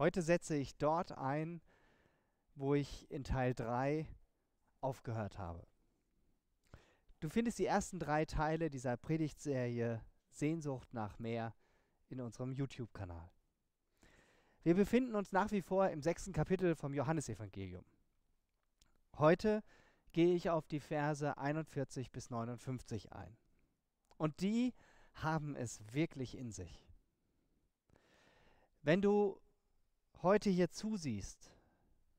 Heute setze ich dort ein, wo ich in Teil 3 aufgehört habe. Du findest die ersten drei Teile dieser Predigtserie Sehnsucht nach mehr in unserem YouTube-Kanal. Wir befinden uns nach wie vor im sechsten Kapitel vom Johannesevangelium. Heute gehe ich auf die Verse 41 bis 59 ein. Und die haben es wirklich in sich. Wenn du heute hier zusiehst,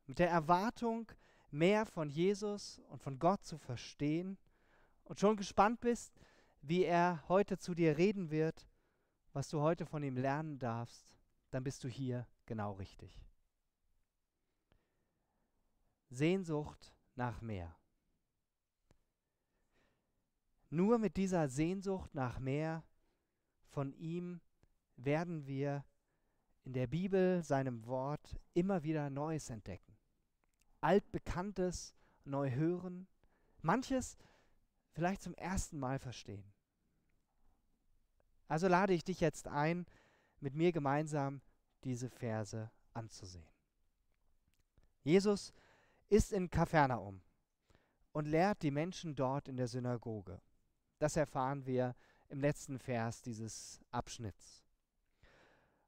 mit der Erwartung, mehr von Jesus und von Gott zu verstehen und schon gespannt bist, wie er heute zu dir reden wird, was du heute von ihm lernen darfst, dann bist du hier genau richtig. Sehnsucht nach mehr. Nur mit dieser Sehnsucht nach mehr von ihm werden wir in der Bibel, seinem Wort, immer wieder Neues entdecken. Altbekanntes neu hören, manches vielleicht zum ersten Mal verstehen. Also lade ich dich jetzt ein, mit mir gemeinsam diese Verse anzusehen. Jesus ist in Kapernaum und lehrt die Menschen dort in der Synagoge. Das erfahren wir im letzten Vers dieses Abschnitts.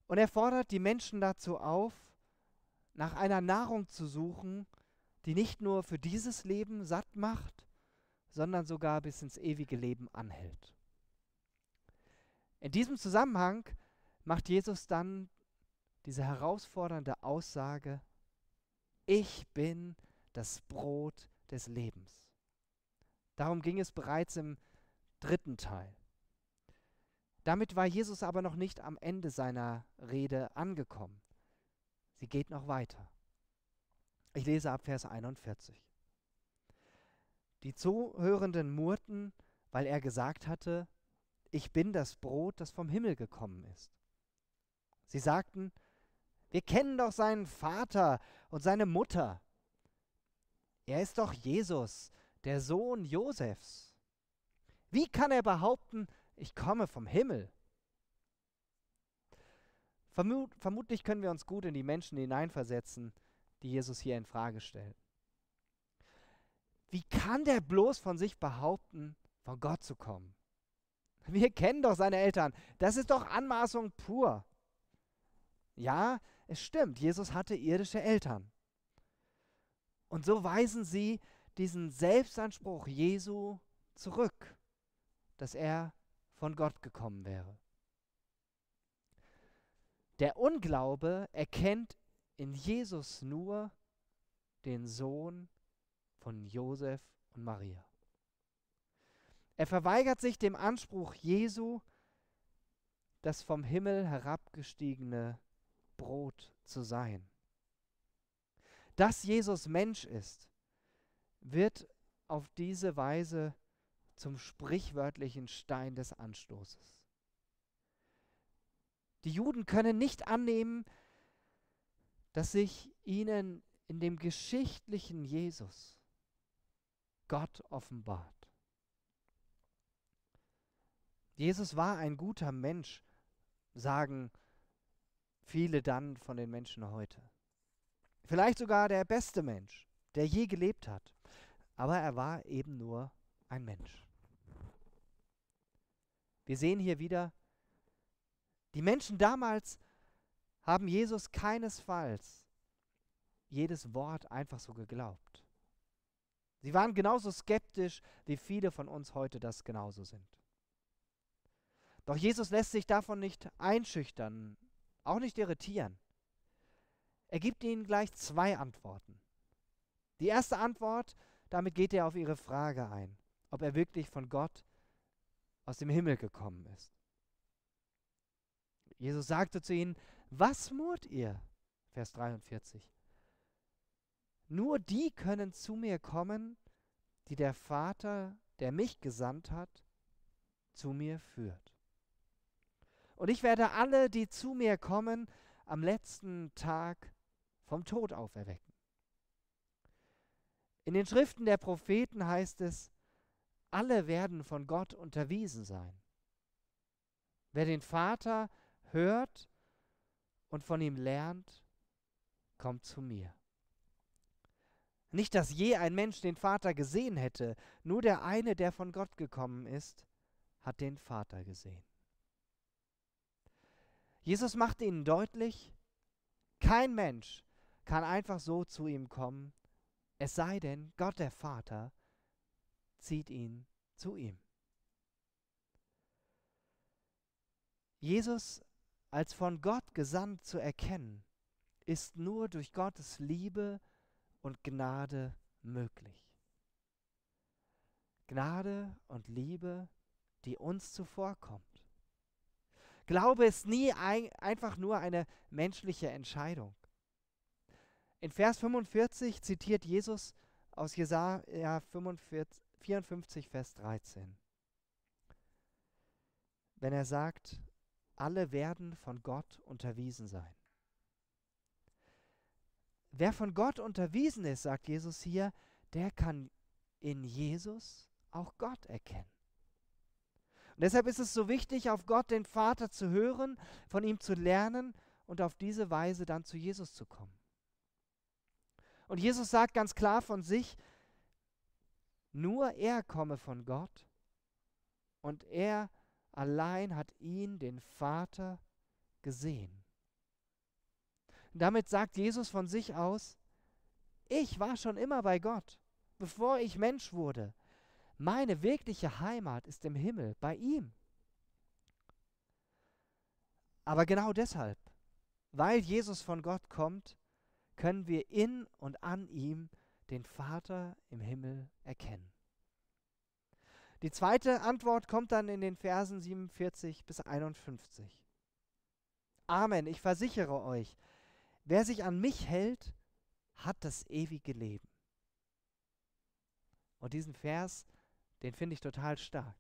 Und er fordert die Menschen dazu auf, nach einer Nahrung zu suchen, die nicht nur für dieses Leben satt macht, sondern sogar bis ins ewige Leben anhält. In diesem Zusammenhang macht Jesus dann diese herausfordernde Aussage, ich bin das Brot des Lebens. Darum ging es bereits im dritten Teil. Damit war Jesus aber noch nicht am Ende seiner Rede angekommen. Sie geht noch weiter. Ich lese ab Vers 41. Die Zuhörenden murrten, weil er gesagt hatte, ich bin das Brot, das vom Himmel gekommen ist. Sie sagten, wir kennen doch seinen Vater und seine Mutter. Er ist doch Jesus, der Sohn Josefs. Wie kann er behaupten, ich komme vom Himmel? Vermut, vermutlich können wir uns gut in die Menschen hineinversetzen, die Jesus hier in Frage stellt. Wie kann der bloß von sich behaupten, von Gott zu kommen? Wir kennen doch seine Eltern. Das ist doch Anmaßung pur. Ja, es stimmt, Jesus hatte irdische Eltern. Und so weisen sie diesen Selbstanspruch Jesu zurück dass er von Gott gekommen wäre. Der Unglaube erkennt in Jesus nur den Sohn von Josef und Maria. Er verweigert sich dem Anspruch Jesu, das vom Himmel herabgestiegene Brot zu sein. Dass Jesus Mensch ist, wird auf diese Weise zum sprichwörtlichen Stein des Anstoßes. Die Juden können nicht annehmen, dass sich ihnen in dem geschichtlichen Jesus Gott offenbart. Jesus war ein guter Mensch, sagen viele dann von den Menschen heute. Vielleicht sogar der beste Mensch, der je gelebt hat. Aber er war eben nur ein Mensch. Wir sehen hier wieder, die Menschen damals haben Jesus keinesfalls jedes Wort einfach so geglaubt. Sie waren genauso skeptisch, wie viele von uns heute das genauso sind. Doch Jesus lässt sich davon nicht einschüchtern, auch nicht irritieren. Er gibt ihnen gleich zwei Antworten. Die erste Antwort, damit geht er auf ihre Frage ein ob er wirklich von Gott aus dem Himmel gekommen ist. Jesus sagte zu ihnen, was murrt ihr? Vers 43. Nur die können zu mir kommen, die der Vater, der mich gesandt hat, zu mir führt. Und ich werde alle, die zu mir kommen, am letzten Tag vom Tod auferwecken. In den Schriften der Propheten heißt es, alle werden von Gott unterwiesen sein. Wer den Vater hört und von ihm lernt, kommt zu mir. Nicht, dass je ein Mensch den Vater gesehen hätte, nur der eine, der von Gott gekommen ist, hat den Vater gesehen. Jesus macht ihnen deutlich, kein Mensch kann einfach so zu ihm kommen, es sei denn, Gott der Vater zieht ihn zu ihm. Jesus als von Gott gesandt zu erkennen, ist nur durch Gottes Liebe und Gnade möglich. Gnade und Liebe, die uns zuvorkommt. Glaube ist nie ein, einfach nur eine menschliche Entscheidung. In Vers 45 zitiert Jesus aus Jesaja 45, 54, Vers 13. Wenn er sagt, alle werden von Gott unterwiesen sein. Wer von Gott unterwiesen ist, sagt Jesus hier, der kann in Jesus auch Gott erkennen. Und deshalb ist es so wichtig, auf Gott, den Vater, zu hören, von ihm zu lernen und auf diese Weise dann zu Jesus zu kommen. Und Jesus sagt ganz klar von sich, nur er komme von Gott und er allein hat ihn, den Vater, gesehen. Damit sagt Jesus von sich aus, ich war schon immer bei Gott, bevor ich Mensch wurde. Meine wirkliche Heimat ist im Himmel, bei ihm. Aber genau deshalb, weil Jesus von Gott kommt, können wir in und an ihm den Vater im Himmel erkennen. Die zweite Antwort kommt dann in den Versen 47 bis 51. Amen, ich versichere euch, wer sich an mich hält, hat das ewige Leben. Und diesen Vers den finde ich total stark.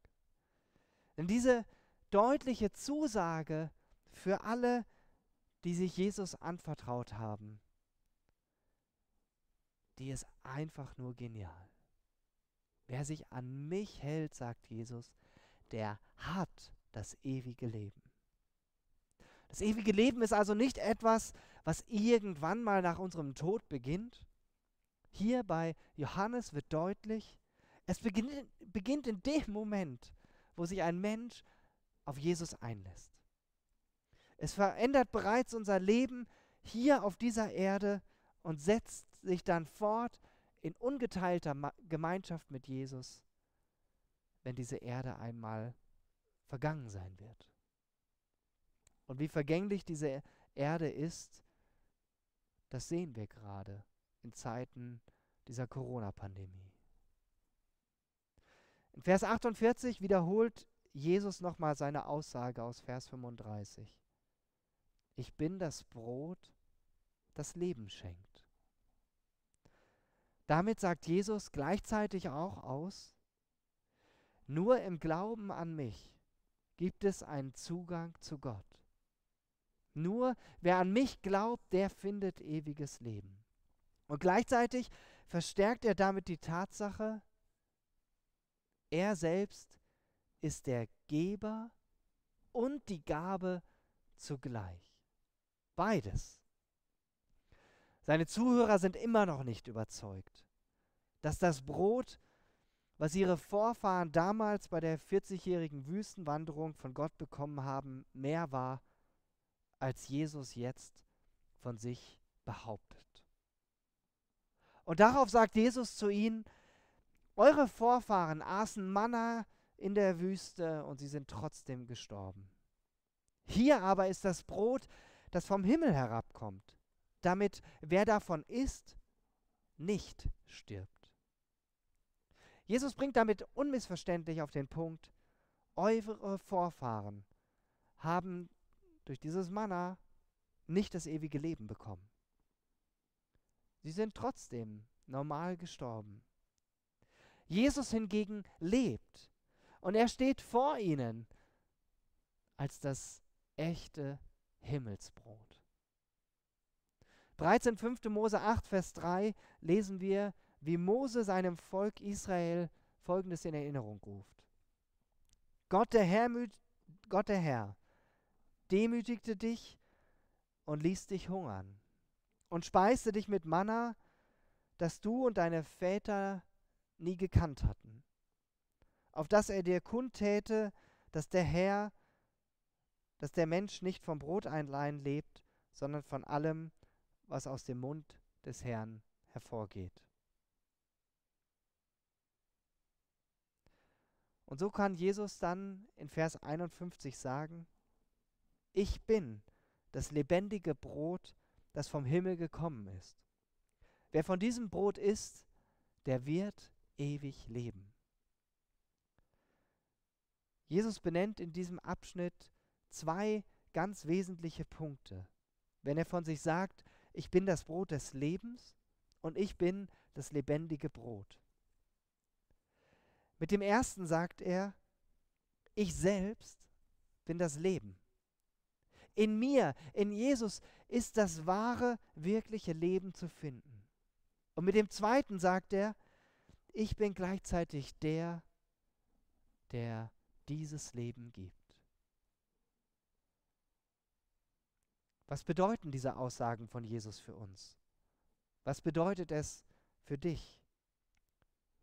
Denn diese deutliche Zusage für alle, die sich Jesus anvertraut haben, die ist einfach nur genial. Wer sich an mich hält, sagt Jesus, der hat das ewige Leben. Das ewige Leben ist also nicht etwas, was irgendwann mal nach unserem Tod beginnt. Hier bei Johannes wird deutlich, es beginnt, beginnt in dem Moment, wo sich ein Mensch auf Jesus einlässt. Es verändert bereits unser Leben hier auf dieser Erde und setzt sich dann fort in ungeteilter Ma Gemeinschaft mit Jesus, wenn diese Erde einmal vergangen sein wird. Und wie vergänglich diese Erde ist, das sehen wir gerade in Zeiten dieser Corona-Pandemie. In Vers 48 wiederholt Jesus nochmal seine Aussage aus Vers 35. Ich bin das Brot, das Leben schenkt. Damit sagt Jesus gleichzeitig auch aus, nur im Glauben an mich gibt es einen Zugang zu Gott. Nur wer an mich glaubt, der findet ewiges Leben. Und gleichzeitig verstärkt er damit die Tatsache, er selbst ist der Geber und die Gabe zugleich. Beides. Seine Zuhörer sind immer noch nicht überzeugt, dass das Brot, was ihre Vorfahren damals bei der 40-jährigen Wüstenwanderung von Gott bekommen haben, mehr war, als Jesus jetzt von sich behauptet. Und darauf sagt Jesus zu ihnen, eure Vorfahren aßen Manna in der Wüste und sie sind trotzdem gestorben. Hier aber ist das Brot, das vom Himmel herabkommt, damit wer davon isst, nicht stirbt. Jesus bringt damit unmissverständlich auf den Punkt, eure Vorfahren haben durch dieses Manna nicht das ewige Leben bekommen. Sie sind trotzdem normal gestorben. Jesus hingegen lebt und er steht vor ihnen als das echte Himmelsbrot. Bereits in 5. Mose 8, Vers 3 lesen wir, wie Mose seinem Volk Israel Folgendes in Erinnerung ruft. Gott der Herr, Gott der Herr demütigte dich und ließ dich hungern und speiste dich mit Manna, das du und deine Väter nie gekannt hatten, auf dass er dir kundtäte, dass der Herr, dass der Mensch nicht vom Brot allein lebt, sondern von allem, was aus dem Mund des Herrn hervorgeht. Und so kann Jesus dann in Vers 51 sagen, ich bin das lebendige Brot, das vom Himmel gekommen ist. Wer von diesem Brot isst, der wird ewig leben. Jesus benennt in diesem Abschnitt zwei ganz wesentliche Punkte. Wenn er von sich sagt, ich bin das Brot des Lebens und ich bin das lebendige Brot. Mit dem ersten sagt er, ich selbst bin das Leben. In mir, in Jesus ist das wahre, wirkliche Leben zu finden. Und mit dem zweiten sagt er, ich bin gleichzeitig der, der dieses Leben gibt. Was bedeuten diese Aussagen von Jesus für uns? Was bedeutet es für dich?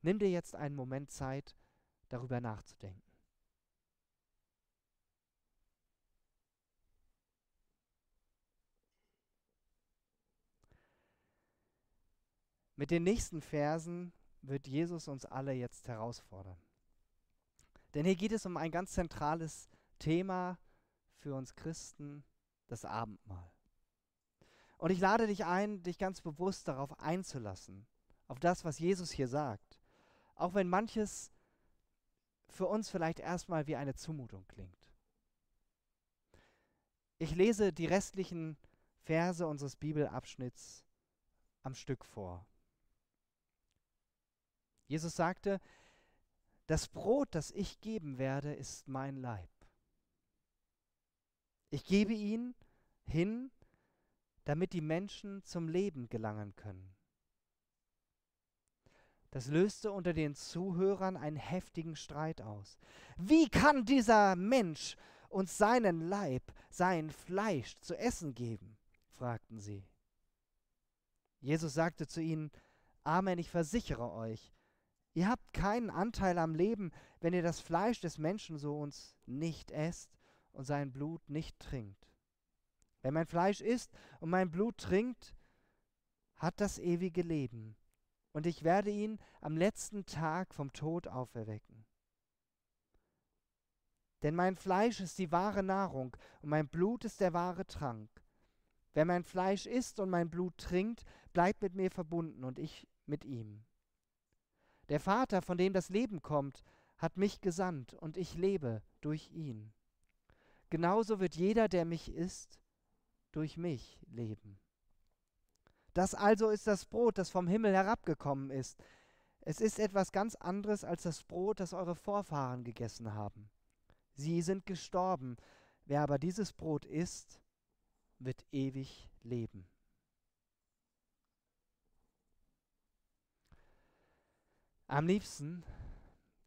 Nimm dir jetzt einen Moment Zeit, darüber nachzudenken. Mit den nächsten Versen wird Jesus uns alle jetzt herausfordern. Denn hier geht es um ein ganz zentrales Thema für uns Christen, das Abendmahl. Und ich lade dich ein, dich ganz bewusst darauf einzulassen, auf das, was Jesus hier sagt. Auch wenn manches für uns vielleicht erstmal wie eine Zumutung klingt. Ich lese die restlichen Verse unseres Bibelabschnitts am Stück vor. Jesus sagte, das Brot, das ich geben werde, ist mein Leib. Ich gebe ihn hin, damit die Menschen zum Leben gelangen können. Das löste unter den Zuhörern einen heftigen Streit aus. Wie kann dieser Mensch uns seinen Leib, sein Fleisch zu essen geben? fragten sie. Jesus sagte zu ihnen, Amen, ich versichere euch, Ihr habt keinen Anteil am Leben, wenn ihr das Fleisch des Menschensohns nicht esst und sein Blut nicht trinkt. Wer mein Fleisch isst und mein Blut trinkt, hat das ewige Leben, und ich werde ihn am letzten Tag vom Tod auferwecken. Denn mein Fleisch ist die wahre Nahrung und mein Blut ist der wahre Trank. Wer mein Fleisch isst und mein Blut trinkt, bleibt mit mir verbunden und ich mit ihm. Der Vater, von dem das Leben kommt, hat mich gesandt und ich lebe durch ihn. Genauso wird jeder, der mich isst, durch mich leben. Das also ist das Brot, das vom Himmel herabgekommen ist. Es ist etwas ganz anderes als das Brot, das eure Vorfahren gegessen haben. Sie sind gestorben. Wer aber dieses Brot isst, wird ewig leben. Am liebsten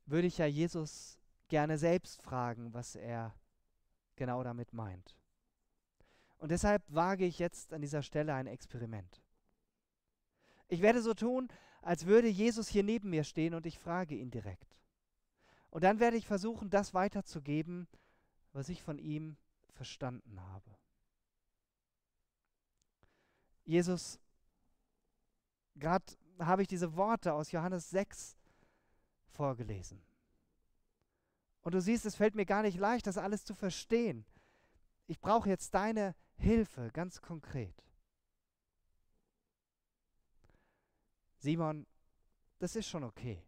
würde ich ja Jesus gerne selbst fragen, was er genau damit meint. Und deshalb wage ich jetzt an dieser Stelle ein Experiment. Ich werde so tun, als würde Jesus hier neben mir stehen und ich frage ihn direkt. Und dann werde ich versuchen, das weiterzugeben, was ich von ihm verstanden habe. Jesus, gerade habe ich diese Worte aus Johannes 6 vorgelesen. Und du siehst, es fällt mir gar nicht leicht, das alles zu verstehen. Ich brauche jetzt deine Hilfe ganz konkret. Simon, das ist schon okay.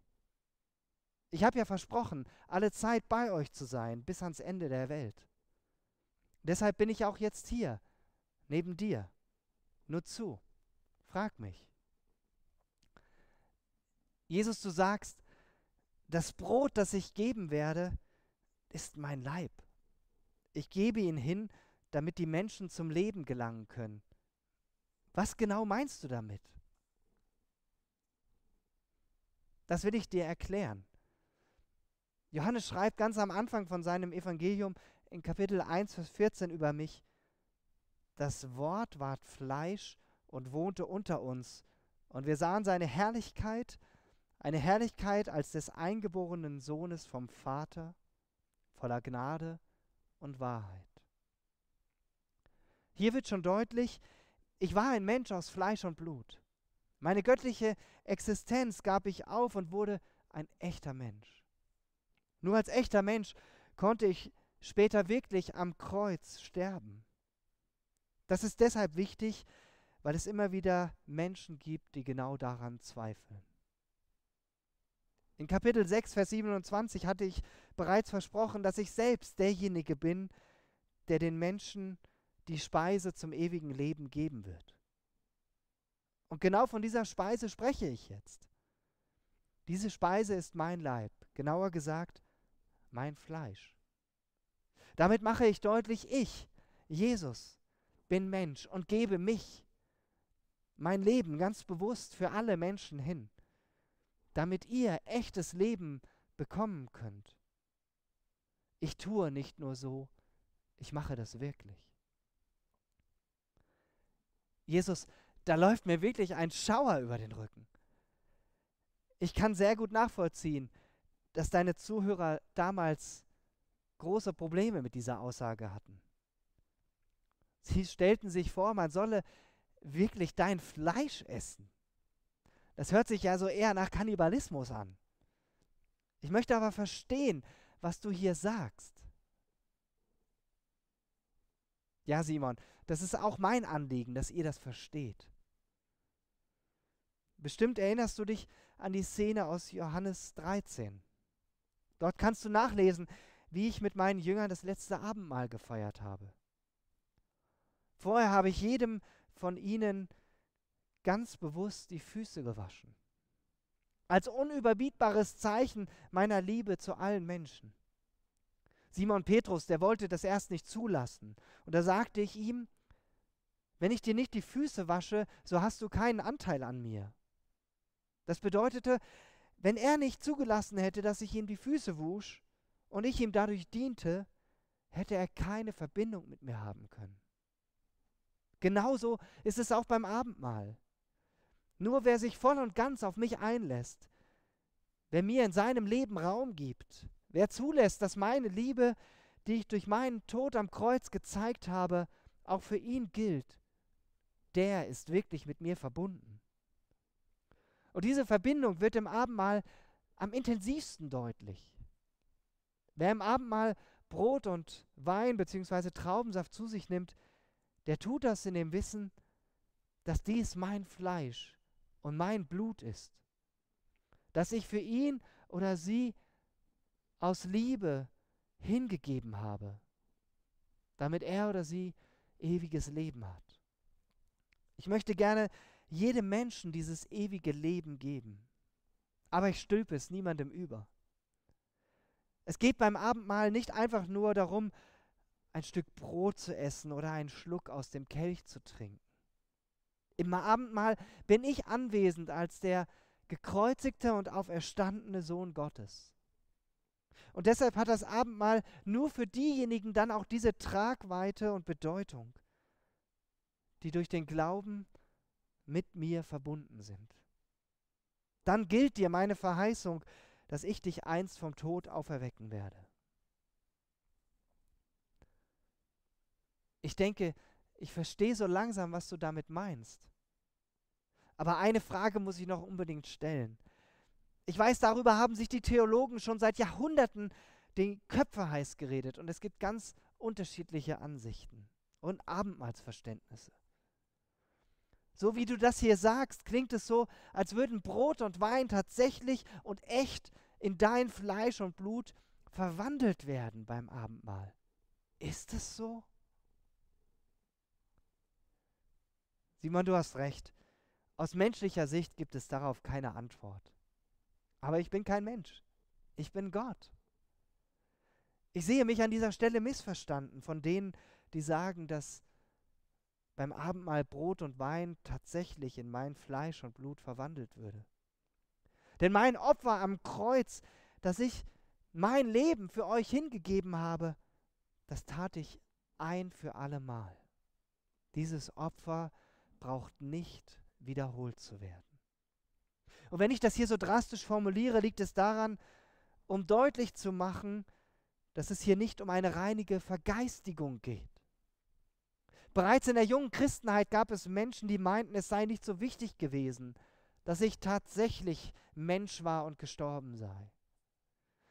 Ich habe ja versprochen, alle Zeit bei euch zu sein, bis ans Ende der Welt. Deshalb bin ich auch jetzt hier, neben dir. Nur zu, frag mich. Jesus, du sagst, das Brot, das ich geben werde, ist mein Leib. Ich gebe ihn hin, damit die Menschen zum Leben gelangen können. Was genau meinst du damit? Das will ich dir erklären. Johannes schreibt ganz am Anfang von seinem Evangelium in Kapitel 1, Vers 14 über mich, das Wort ward Fleisch und wohnte unter uns. Und wir sahen seine Herrlichkeit, eine Herrlichkeit als des eingeborenen Sohnes vom Vater, voller Gnade und Wahrheit. Hier wird schon deutlich, ich war ein Mensch aus Fleisch und Blut. Meine göttliche Existenz gab ich auf und wurde ein echter Mensch. Nur als echter Mensch konnte ich später wirklich am Kreuz sterben. Das ist deshalb wichtig, weil es immer wieder Menschen gibt, die genau daran zweifeln. In Kapitel 6, Vers 27 hatte ich bereits versprochen, dass ich selbst derjenige bin, der den Menschen die Speise zum ewigen Leben geben wird. Und genau von dieser Speise spreche ich jetzt. Diese Speise ist mein Leib, genauer gesagt mein Fleisch. Damit mache ich deutlich, ich, Jesus, bin Mensch und gebe mich, mein Leben ganz bewusst für alle Menschen hin, damit ihr echtes Leben bekommen könnt. Ich tue nicht nur so, ich mache das wirklich. Jesus, da läuft mir wirklich ein Schauer über den Rücken. Ich kann sehr gut nachvollziehen, dass deine Zuhörer damals große Probleme mit dieser Aussage hatten. Sie stellten sich vor, man solle wirklich dein Fleisch essen. Das hört sich ja so eher nach Kannibalismus an. Ich möchte aber verstehen, was du hier sagst. Ja, Simon, das ist auch mein Anliegen, dass ihr das versteht. Bestimmt erinnerst du dich an die Szene aus Johannes 13. Dort kannst du nachlesen, wie ich mit meinen Jüngern das letzte Abendmahl gefeiert habe. Vorher habe ich jedem von ihnen ganz bewusst die Füße gewaschen. Als unüberbietbares Zeichen meiner Liebe zu allen Menschen. Simon Petrus, der wollte das erst nicht zulassen. Und da sagte ich ihm, wenn ich dir nicht die Füße wasche, so hast du keinen Anteil an mir. Das bedeutete, wenn er nicht zugelassen hätte, dass ich ihm die Füße wusch und ich ihm dadurch diente, hätte er keine Verbindung mit mir haben können. Genauso ist es auch beim Abendmahl. Nur wer sich voll und ganz auf mich einlässt, wer mir in seinem Leben Raum gibt, wer zulässt, dass meine Liebe, die ich durch meinen Tod am Kreuz gezeigt habe, auch für ihn gilt, der ist wirklich mit mir verbunden. Und diese Verbindung wird im Abendmahl am intensivsten deutlich. Wer im Abendmahl Brot und Wein bzw. Traubensaft zu sich nimmt, der tut das in dem Wissen, dass dies mein Fleisch und mein Blut ist, dass ich für ihn oder sie aus Liebe hingegeben habe, damit er oder sie ewiges Leben hat. Ich möchte gerne jedem Menschen dieses ewige Leben geben. Aber ich stülpe es niemandem über. Es geht beim Abendmahl nicht einfach nur darum, ein Stück Brot zu essen oder einen Schluck aus dem Kelch zu trinken. Im Abendmahl bin ich anwesend als der gekreuzigte und auferstandene Sohn Gottes. Und deshalb hat das Abendmahl nur für diejenigen dann auch diese Tragweite und Bedeutung, die durch den Glauben mit mir verbunden sind. Dann gilt dir meine Verheißung, dass ich dich einst vom Tod auferwecken werde. Ich denke, ich verstehe so langsam, was du damit meinst. Aber eine Frage muss ich noch unbedingt stellen. Ich weiß, darüber haben sich die Theologen schon seit Jahrhunderten die Köpfe heiß geredet und es gibt ganz unterschiedliche Ansichten und Abendmahlsverständnisse. So wie du das hier sagst, klingt es so, als würden Brot und Wein tatsächlich und echt in dein Fleisch und Blut verwandelt werden beim Abendmahl. Ist es so? Simon, du hast recht. Aus menschlicher Sicht gibt es darauf keine Antwort. Aber ich bin kein Mensch. Ich bin Gott. Ich sehe mich an dieser Stelle missverstanden von denen, die sagen, dass beim Abendmahl Brot und Wein tatsächlich in mein Fleisch und Blut verwandelt würde. Denn mein Opfer am Kreuz, dass ich mein Leben für euch hingegeben habe, das tat ich ein für allemal. Dieses Opfer braucht nicht wiederholt zu werden. Und wenn ich das hier so drastisch formuliere, liegt es daran, um deutlich zu machen, dass es hier nicht um eine reinige Vergeistigung geht. Bereits in der jungen Christenheit gab es Menschen, die meinten, es sei nicht so wichtig gewesen, dass ich tatsächlich Mensch war und gestorben sei.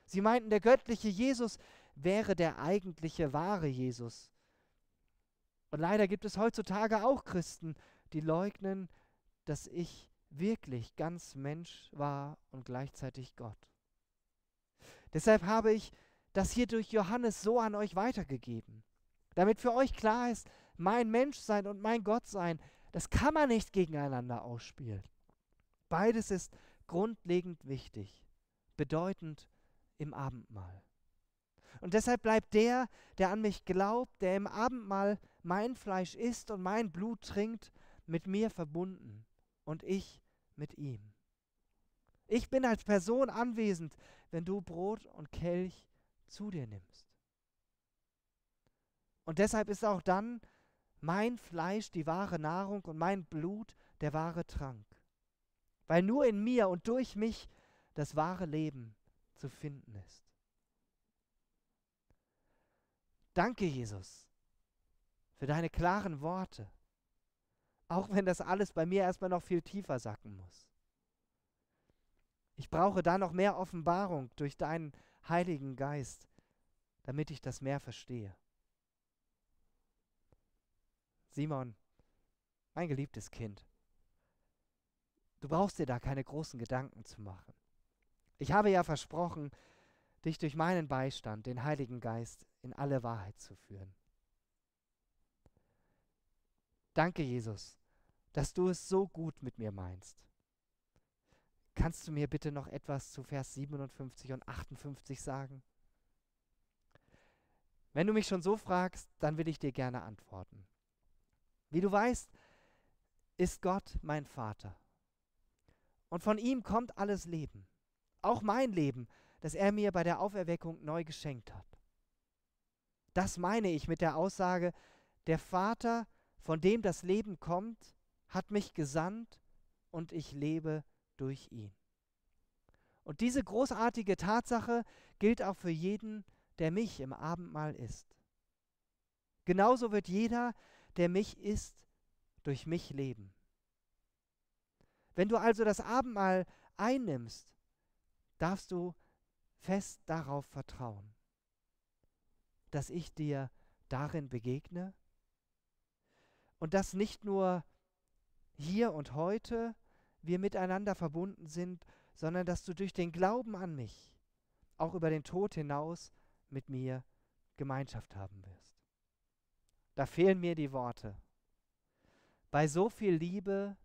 Sie meinten, der göttliche Jesus wäre der eigentliche wahre Jesus. Und leider gibt es heutzutage auch Christen, die leugnen, dass ich wirklich ganz Mensch war und gleichzeitig Gott. Deshalb habe ich das hier durch Johannes so an euch weitergegeben, damit für euch klar ist, mein Menschsein und mein Gottsein, das kann man nicht gegeneinander ausspielen. Beides ist grundlegend wichtig, bedeutend im Abendmahl. Und deshalb bleibt der, der an mich glaubt, der im Abendmahl mein Fleisch isst und mein Blut trinkt, mit mir verbunden und ich mit ihm. Ich bin als Person anwesend, wenn du Brot und Kelch zu dir nimmst. Und deshalb ist auch dann mein Fleisch die wahre Nahrung und mein Blut der wahre Trank. Weil nur in mir und durch mich das wahre Leben zu finden ist. Danke, Jesus, für deine klaren Worte, auch wenn das alles bei mir erstmal noch viel tiefer sacken muss. Ich brauche da noch mehr Offenbarung durch deinen Heiligen Geist, damit ich das mehr verstehe. Simon, mein geliebtes Kind, du brauchst dir da keine großen Gedanken zu machen. Ich habe ja versprochen, dich durch meinen Beistand, den Heiligen Geist, in alle Wahrheit zu führen. Danke, Jesus, dass du es so gut mit mir meinst. Kannst du mir bitte noch etwas zu Vers 57 und 58 sagen? Wenn du mich schon so fragst, dann will ich dir gerne antworten. Wie du weißt, ist Gott mein Vater. Und von ihm kommt alles Leben. Auch mein Leben, das er mir bei der Auferweckung neu geschenkt hat. Das meine ich mit der Aussage, der Vater, von dem das Leben kommt, hat mich gesandt und ich lebe durch ihn. Und diese großartige Tatsache gilt auch für jeden, der mich im Abendmahl isst. Genauso wird jeder, der mich isst, durch mich leben. Wenn du also das Abendmahl einnimmst, darfst du fest darauf vertrauen, dass ich dir darin begegne und dass nicht nur hier und heute wir miteinander verbunden sind, sondern dass du durch den Glauben an mich auch über den Tod hinaus mit mir Gemeinschaft haben wirst. Da fehlen mir die Worte. Bei so viel Liebe,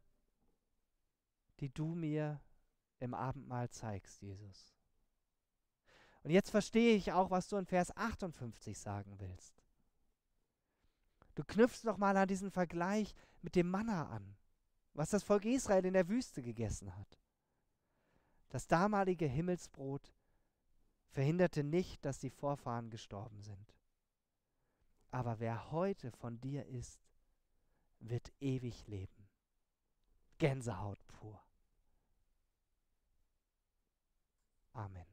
die du mir im Abendmahl zeigst, Jesus. Und jetzt verstehe ich auch, was du in Vers 58 sagen willst. Du knüpfst nochmal an diesen Vergleich mit dem Manna an, was das Volk Israel in der Wüste gegessen hat. Das damalige Himmelsbrot verhinderte nicht, dass die Vorfahren gestorben sind. Aber wer heute von dir isst, wird ewig leben. Gänsehaut pur. Amen.